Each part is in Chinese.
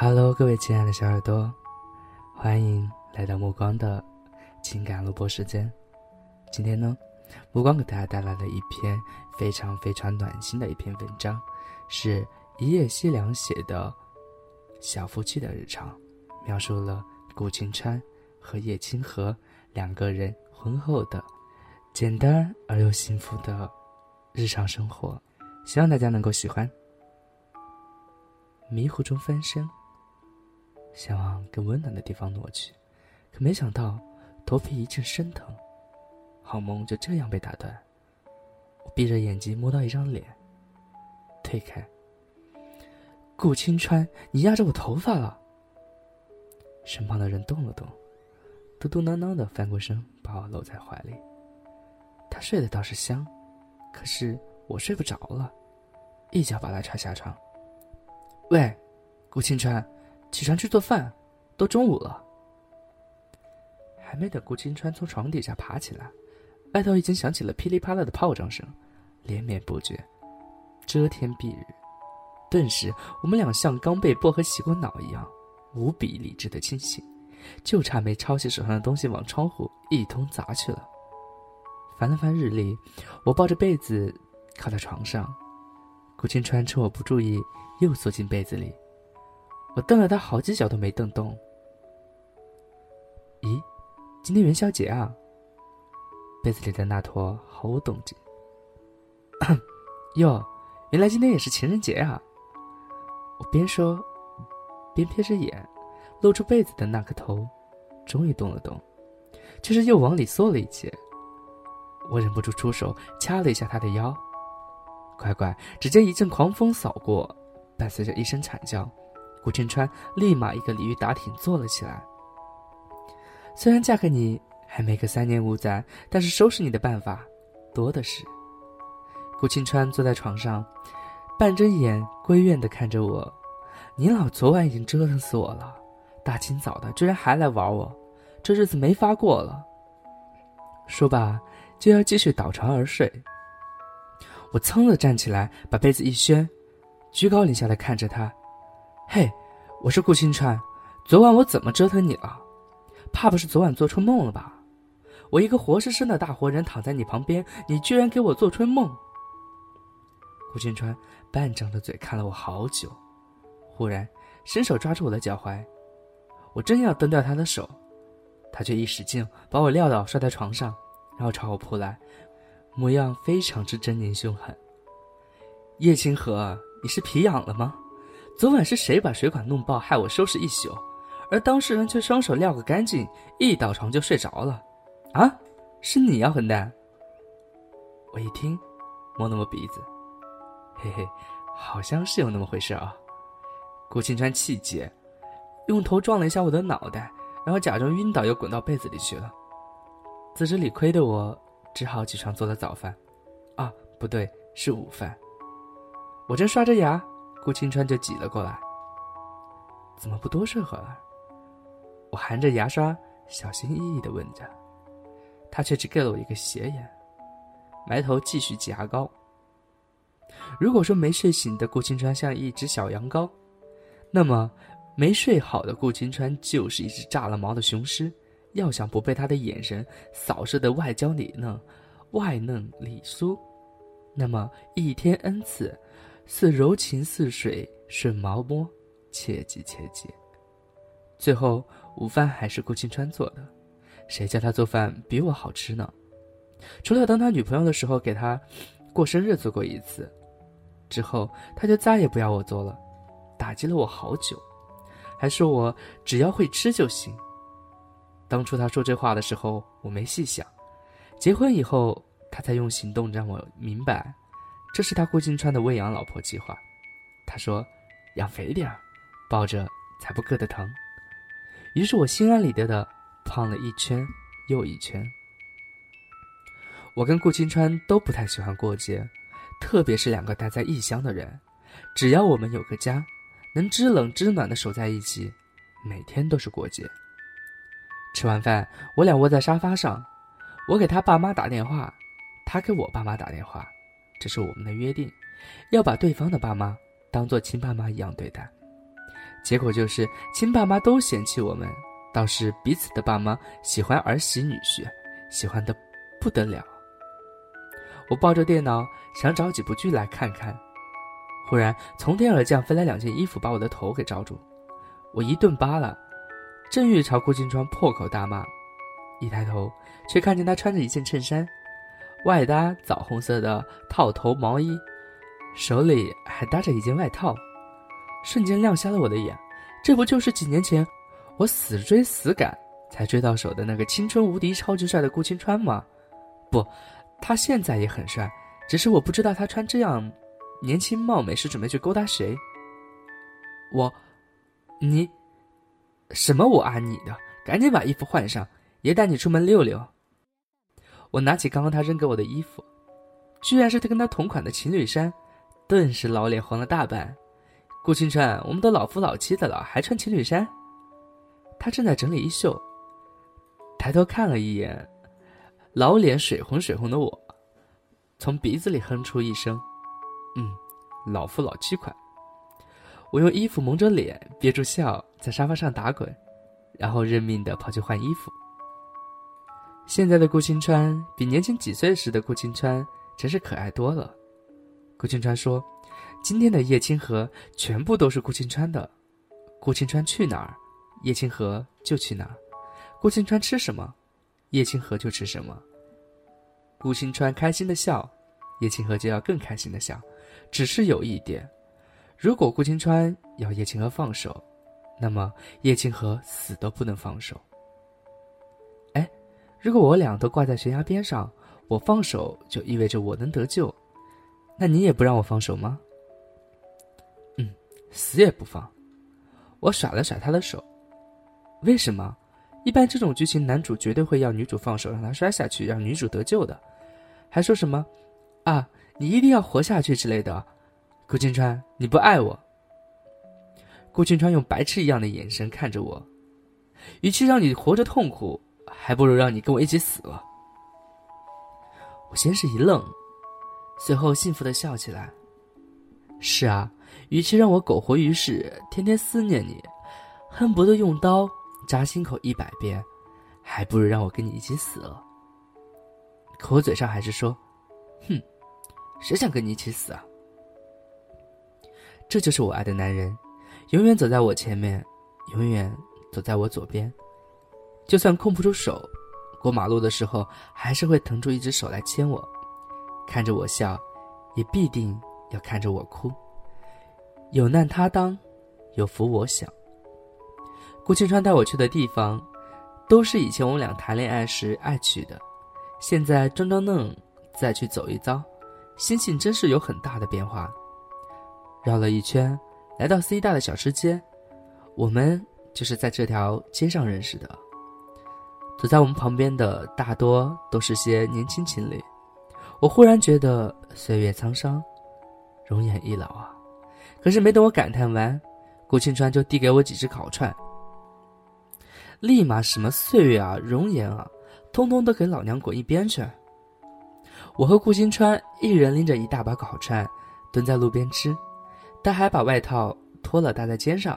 Hello，各位亲爱的小耳朵，欢迎来到目光的情感录播时间。今天呢，目光给大家带来了一篇非常非常暖心的一篇文章，是一夜西凉写的《小夫妻的日常》，描述了顾青川和叶清河两个人婚后的简单而又幸福的日常生活，希望大家能够喜欢。迷糊中翻身，想往更温暖的地方挪去，可没想到头皮一阵生疼，好梦就这样被打断。我闭着眼睛摸到一张脸，推开。顾青川，你压着我头发了。身旁的人动了动，嘟嘟囔囔的翻过身，把我搂在怀里。他睡得倒是香，可是我睡不着了，一脚把他踹下床。喂，顾青川，起床去做饭，都中午了。还没等顾青川从床底下爬起来，外头已经响起了噼里啪啦的炮仗声，连绵不绝，遮天蔽日。顿时，我们俩像刚被薄荷洗过脑一样，无比理智的清醒，就差没抄起手上的东西往窗户一通砸去了。翻了翻日历，我抱着被子靠在床上，顾青川趁我不注意。又缩进被子里，我瞪了他好几脚都没瞪动。咦，今天元宵节啊？被子里的那坨毫无动静。哟，原来今天也是情人节啊！我边说，边瞥着眼，露出被子的那颗头，终于动了动，却是又往里缩了一截。我忍不住出手掐了一下他的腰。乖乖，只见一阵狂风扫过。伴随着一声惨叫，顾青川立马一个鲤鱼打挺坐了起来。虽然嫁给你还没个三年五载，但是收拾你的办法多的是。顾清川坐在床上，半睁眼归怨地看着我：“你老昨晚已经折腾死我了，大清早的居然还来玩我，这日子没法过了。”说罢就要继续倒床而睡。我噌的站起来，把被子一掀。居高临下的看着他，嘿，我是顾清川，昨晚我怎么折腾你了？怕不是昨晚做春梦了吧？我一个活生生的大活人躺在你旁边，你居然给我做春梦？顾清川半张着嘴看了我好久，忽然伸手抓住我的脚踝，我正要蹬掉他的手，他却一使劲把我撂倒摔在床上，然后朝我扑来，模样非常之狰狞凶狠。叶清河。你是皮痒了吗？昨晚是谁把水管弄爆，害我收拾一宿，而当事人却双手撂个干净，一倒床就睡着了？啊，是你呀，混蛋！我一听，摸了摸鼻子，嘿嘿，好像是有那么回事啊。顾青川气结，用头撞了一下我的脑袋，然后假装晕倒，又滚到被子里去了。自知理亏的我，只好起床做了早饭。啊，不对，是午饭。我正刷着牙，顾青川就挤了过来。怎么不多睡会儿？我含着牙刷，小心翼翼的问着。他却只给了我一个斜眼，埋头继续挤牙膏。如果说没睡醒的顾青川像一只小羊羔，那么没睡好的顾青川就是一只炸了毛的雄狮。要想不被他的眼神扫射的外焦里嫩、外嫩里酥，那么一天 n 次。似柔情似水顺毛摸，切记切记。最后午饭还是顾青川做的，谁叫他做饭比我好吃呢？除了当他女朋友的时候给他过生日做过一次，之后他就再也不要我做了，打击了我好久，还说我只要会吃就行。当初他说这话的时候，我没细想，结婚以后他才用行动让我明白。这是他顾青川的喂养老婆计划。他说：“养肥点儿，抱着才不硌得疼。”于是我心安理得的胖了一圈又一圈。我跟顾青川都不太喜欢过节，特别是两个待在异乡的人。只要我们有个家，能知冷知暖的守在一起，每天都是过节。吃完饭，我俩窝在沙发上，我给他爸妈打电话，他给我爸妈打电话。这是我们的约定，要把对方的爸妈当做亲爸妈一样对待。结果就是亲爸妈都嫌弃我们，倒是彼此的爸妈喜欢儿媳女婿，喜欢的不得了。我抱着电脑想找几部剧来看看，忽然从天而降飞来两件衣服，把我的头给罩住。我一顿扒拉，正欲朝顾金川破口大骂，一抬头却看见他穿着一件衬衫，外搭枣红色的套头毛衣，手里还搭着一件外套。瞬间亮瞎了我的眼，这不就是几年前我死追死赶才追到手的那个青春无敌、超级帅的顾青川吗？不，他现在也很帅，只是我不知道他穿这样年轻貌美是准备去勾搭谁。我，你，什么我啊你的？赶紧把衣服换上，爷带你出门溜溜。我拿起刚刚他扔给我的衣服，居然是他跟他同款的情侣衫，顿时老脸黄了大半。顾青川，我们都老夫老妻的了，还穿情侣衫？他正在整理衣袖，抬头看了一眼，老脸水红水红的我，从鼻子里哼出一声：“嗯，老夫老妻款。”我用衣服蒙着脸，憋住笑，在沙发上打滚，然后认命的跑去换衣服。现在的顾青川比年轻几岁时的顾青川真是可爱多了。顾青川说。今天的叶清河全部都是顾青川的，顾青川去哪儿，叶清河就去哪儿；顾青川吃什么，叶清河就吃什么。顾青川开心的笑，叶清河就要更开心的笑。只是有一点，如果顾青川要叶清河放手，那么叶清河死都不能放手。如果我俩都挂在悬崖边上，我放手就意味着我能得救，那你也不让我放手吗？嗯死也不放，我甩了甩他的手。为什么？一般这种剧情，男主绝对会要女主放手，让他摔下去，让女主得救的。还说什么啊，你一定要活下去之类的。顾青川，你不爱我。顾青川用白痴一样的眼神看着我，与其让你活着痛苦，还不如让你跟我一起死了。我先是一愣，随后幸福的笑起来。是啊。与其让我苟活于世，天天思念你，恨不得用刀扎心口一百遍，还不如让我跟你一起死了。可我嘴上还是说：“哼，谁想跟你一起死啊？”这就是我爱的男人，永远走在我前面，永远走在我左边，就算空不出手，过马路的时候还是会腾出一只手来牵我，看着我笑，也必定要看着我哭。有难他当，有福我享。顾青川带我去的地方，都是以前我们俩谈恋爱时爱去的。现在装装嫩，再去走一遭，心情真是有很大的变化。绕了一圈，来到 C 大的小吃街，我们就是在这条街上认识的。走在我们旁边的大多都是些年轻情侣。我忽然觉得岁月沧桑，容颜易老啊。可是没等我感叹完，顾青川就递给我几只烤串，立马什么岁月啊、容颜啊，通通都给老娘滚一边去！我和顾青川一人拎着一大把烤串，蹲在路边吃，他还把外套脱了搭在肩上。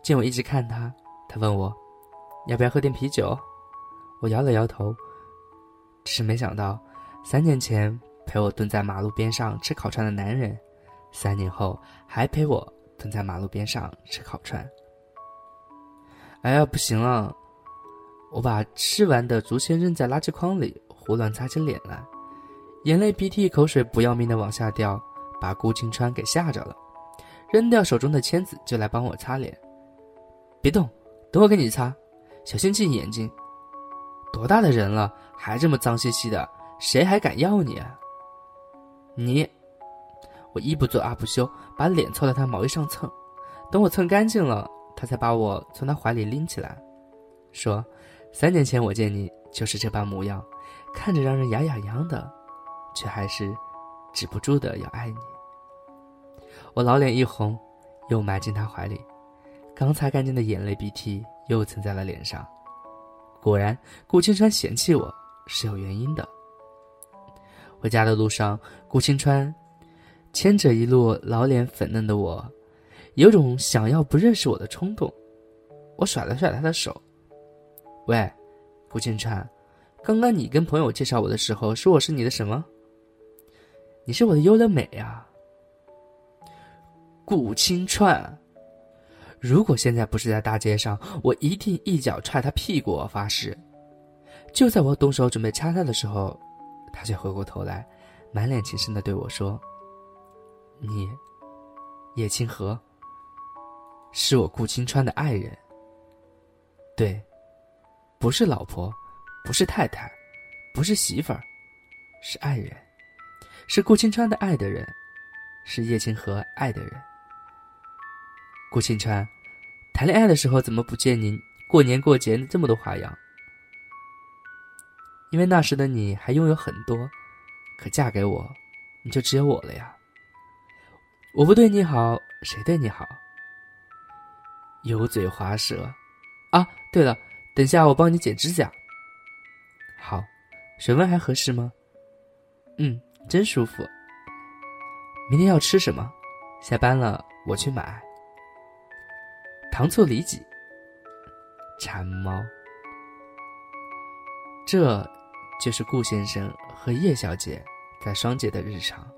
见我一直看他，他问我，要不要喝点啤酒？我摇了摇头。只是没想到，三年前陪我蹲在马路边上吃烤串的男人。三年后还陪我蹲在马路边上吃烤串。哎呀，不行了！我把吃完的竹签扔在垃圾筐里，胡乱擦起脸来，眼泪、鼻涕、口水不要命的往下掉，把顾青川给吓着了，扔掉手中的签子就来帮我擦脸。别动，等我给你擦，小心进眼睛。多大的人了，还这么脏兮兮的，谁还敢要你？你。我一不做二不休，把脸凑到他毛衣上蹭，等我蹭干净了，他才把我从他怀里拎起来，说：“三年前我见你就是这般模样，看着让人牙痒痒的，却还是止不住的要爱你。”我老脸一红，又埋进他怀里，刚擦干净的眼泪鼻涕又蹭在了脸上。果然，顾青川嫌弃我是有原因的。回家的路上，顾青川。牵着一路老脸粉嫩的我，有种想要不认识我的冲动。我甩了甩他的手，喂，顾青川，刚刚你跟朋友介绍我的时候，说我是你的什么？你是我的优乐美呀，顾青川。如果现在不是在大街上，我一定一脚踹他屁股，我发誓。就在我动手准备掐他的时候，他却回过头来，满脸情深的对我说：“你，叶清河，是我顾青川的爱人。”对，不是老婆，不是太太，不是媳妇儿，是爱人，是顾青川的爱的人，是叶清河爱的人。顾清川，谈恋爱的时候怎么不见你过年过节这么多花样？因为那时的你还拥有很多，可嫁给我，你就只有我了呀。我不对你好，谁对你好？油嘴滑舌。啊，对了，等下我帮你剪指甲。好，水温还合适吗？嗯，真舒服。明天要吃什么？下班了我去买。糖醋里脊。馋猫。这，就是顾先生和叶小姐在双节的日常。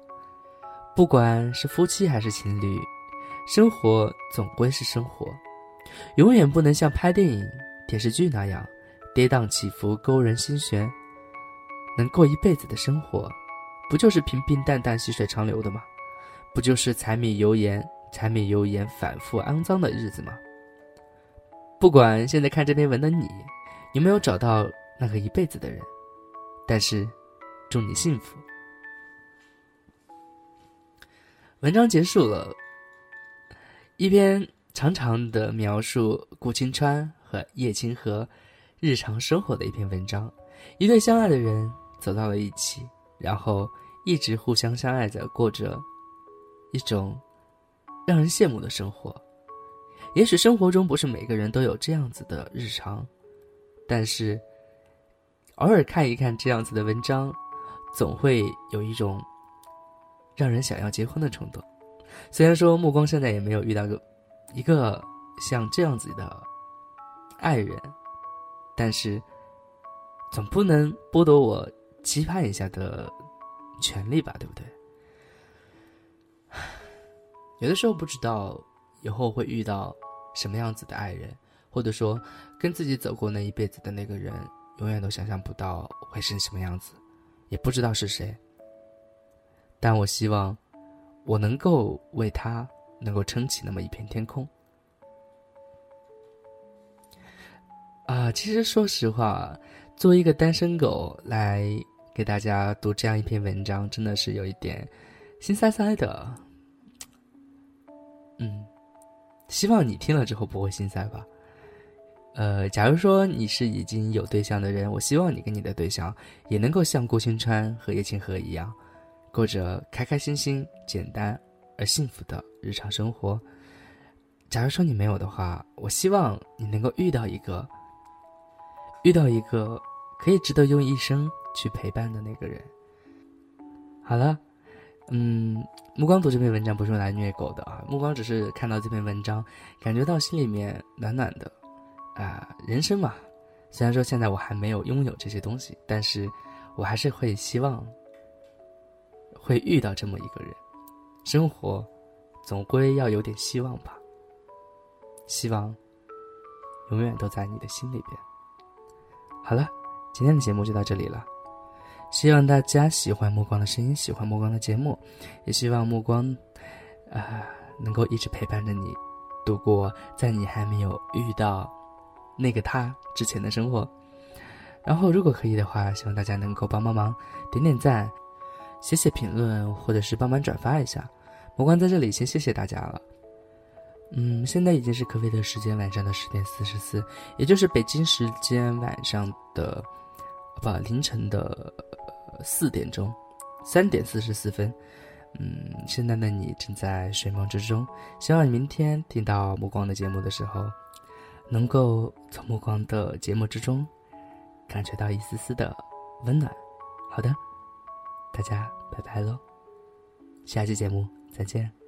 不管是夫妻还是情侣，生活总归是生活。永远不能像拍电影、电视剧那样跌宕起伏、勾人心弦。能过一辈子的生活，不就是平平淡淡、细水长流的吗？不就是柴米油盐、柴米油盐反复肮脏的日子吗？不管现在看这篇文的你，有没有找到那个一辈子的人，但是，祝你幸福。文章结束了，一篇。长长的描述顾青川和叶清河日常生活的一篇文章，一对相爱的人走到了一起，然后一直互相相爱着，过着一种让人羡慕的生活。也许生活中不是每个人都有这样子的日常，但是偶尔看一看这样子的文章，总会有一种让人想要结婚的冲动。虽然说目光现在也没有遇到个。一个像这样子的爱人，但是总不能剥夺我期盼一下的权利吧，对不对？有的时候不知道以后会遇到什么样子的爱人，或者说跟自己走过那一辈子的那个人，永远都想象不到会是什么样子，也不知道是谁。但我希望我能够为他。能够撑起那么一片天空，啊，其实说实话，作为一个单身狗来给大家读这样一篇文章，真的是有一点心塞塞的。希望你听了之后不会心塞吧。呃，假如说你是已经有对象的人，我希望你跟你的对象也能够像顾青川和叶清河一样，过着开开心心、简单。而幸福的日常生活。假如说你没有的话，我希望你能够遇到一个，遇到一个可以值得用一生去陪伴的那个人。好了，嗯，目光读这篇文章不是用来虐狗的啊，目光只是看到这篇文章，感觉到心里面暖暖的。啊，人生嘛，虽然说现在我还没有拥有这些东西，但是我还是会希望会遇到这么一个人。生活，总归要有点希望吧。希望，永远都在你的心里边。好了，今天的节目就到这里了。希望大家喜欢目光的声音，喜欢目光的节目，也希望目光，啊，能够一直陪伴着你，度过在你还没有遇到那个他之前的生活。然后，如果可以的话，希望大家能够帮帮忙，点点赞。写写评论，或者是帮忙转发一下。目光在这里先谢谢大家了。嗯，现在已经是可菲的时间晚上的十点四十四，也就是北京时间晚上的不凌晨的四点钟，三点四十四分。嗯，现在的你正在睡梦之中，希望你明天听到目光的节目的时候，能够从目光的节目之中感觉到一丝丝的温暖。好的。大家拜拜喽，下期节目再见。